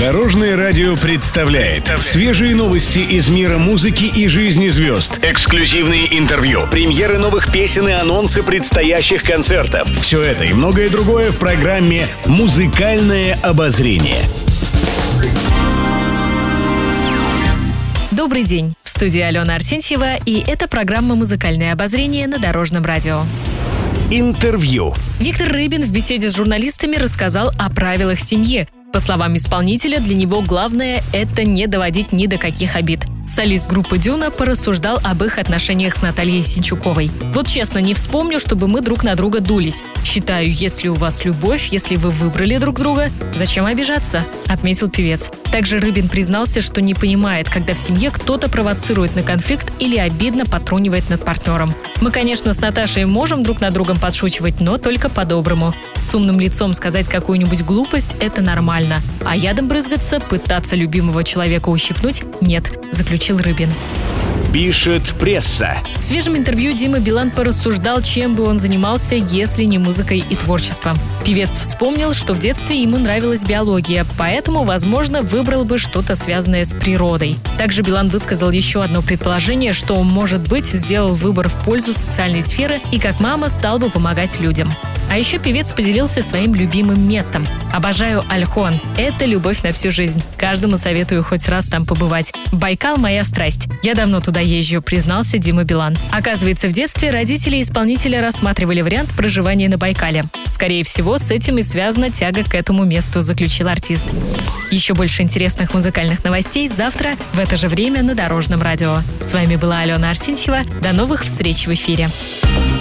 Дорожное радио представляет свежие новости из мира музыки и жизни звезд. Эксклюзивные интервью, премьеры новых песен и анонсы предстоящих концертов. Все это и многое другое в программе «Музыкальное обозрение». Добрый день. В студии Алена Арсентьева, и это программа «Музыкальное обозрение» на Дорожном радио. Интервью. Виктор Рыбин в беседе с журналистами рассказал о правилах семьи. По словам исполнителя, для него главное – это не доводить ни до каких обид. Солист группы «Дюна» порассуждал об их отношениях с Натальей Синчуковой. «Вот честно, не вспомню, чтобы мы друг на друга дулись. Считаю, если у вас любовь, если вы выбрали друг друга, зачем обижаться?» – отметил певец. Также Рыбин признался, что не понимает, когда в семье кто-то провоцирует на конфликт или обидно потрунивает над партнером. «Мы, конечно, с Наташей можем друг над другом подшучивать, но только по-доброму. С умным лицом сказать какую-нибудь глупость – это нормально. А ядом брызгаться, пытаться любимого человека ущипнуть – нет», – заключил Рыбин. Пишет пресса. В свежем интервью Дима Билан порассуждал, чем бы он занимался, если не музыкой и творчеством. Певец вспомнил, что в детстве ему нравилась биология, поэтому, возможно, выбрал бы что-то связанное с природой. Также Билан высказал еще одно предположение, что, может быть, сделал выбор в пользу социальной сферы и как мама стал бы помогать людям. А еще певец поделился своим любимым местом. Обожаю Альхон. Это любовь на всю жизнь. Каждому советую хоть раз там побывать. Байкал – моя страсть. Я давно туда езжу, признался Дима Билан. Оказывается, в детстве родители исполнителя рассматривали вариант проживания на Байкале. Скорее всего, с этим и связана тяга к этому месту, заключил артист. Еще больше интересных музыкальных новостей завтра в это же время на Дорожном радио. С вами была Алена Арсентьева. До новых встреч в эфире.